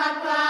Phật Phật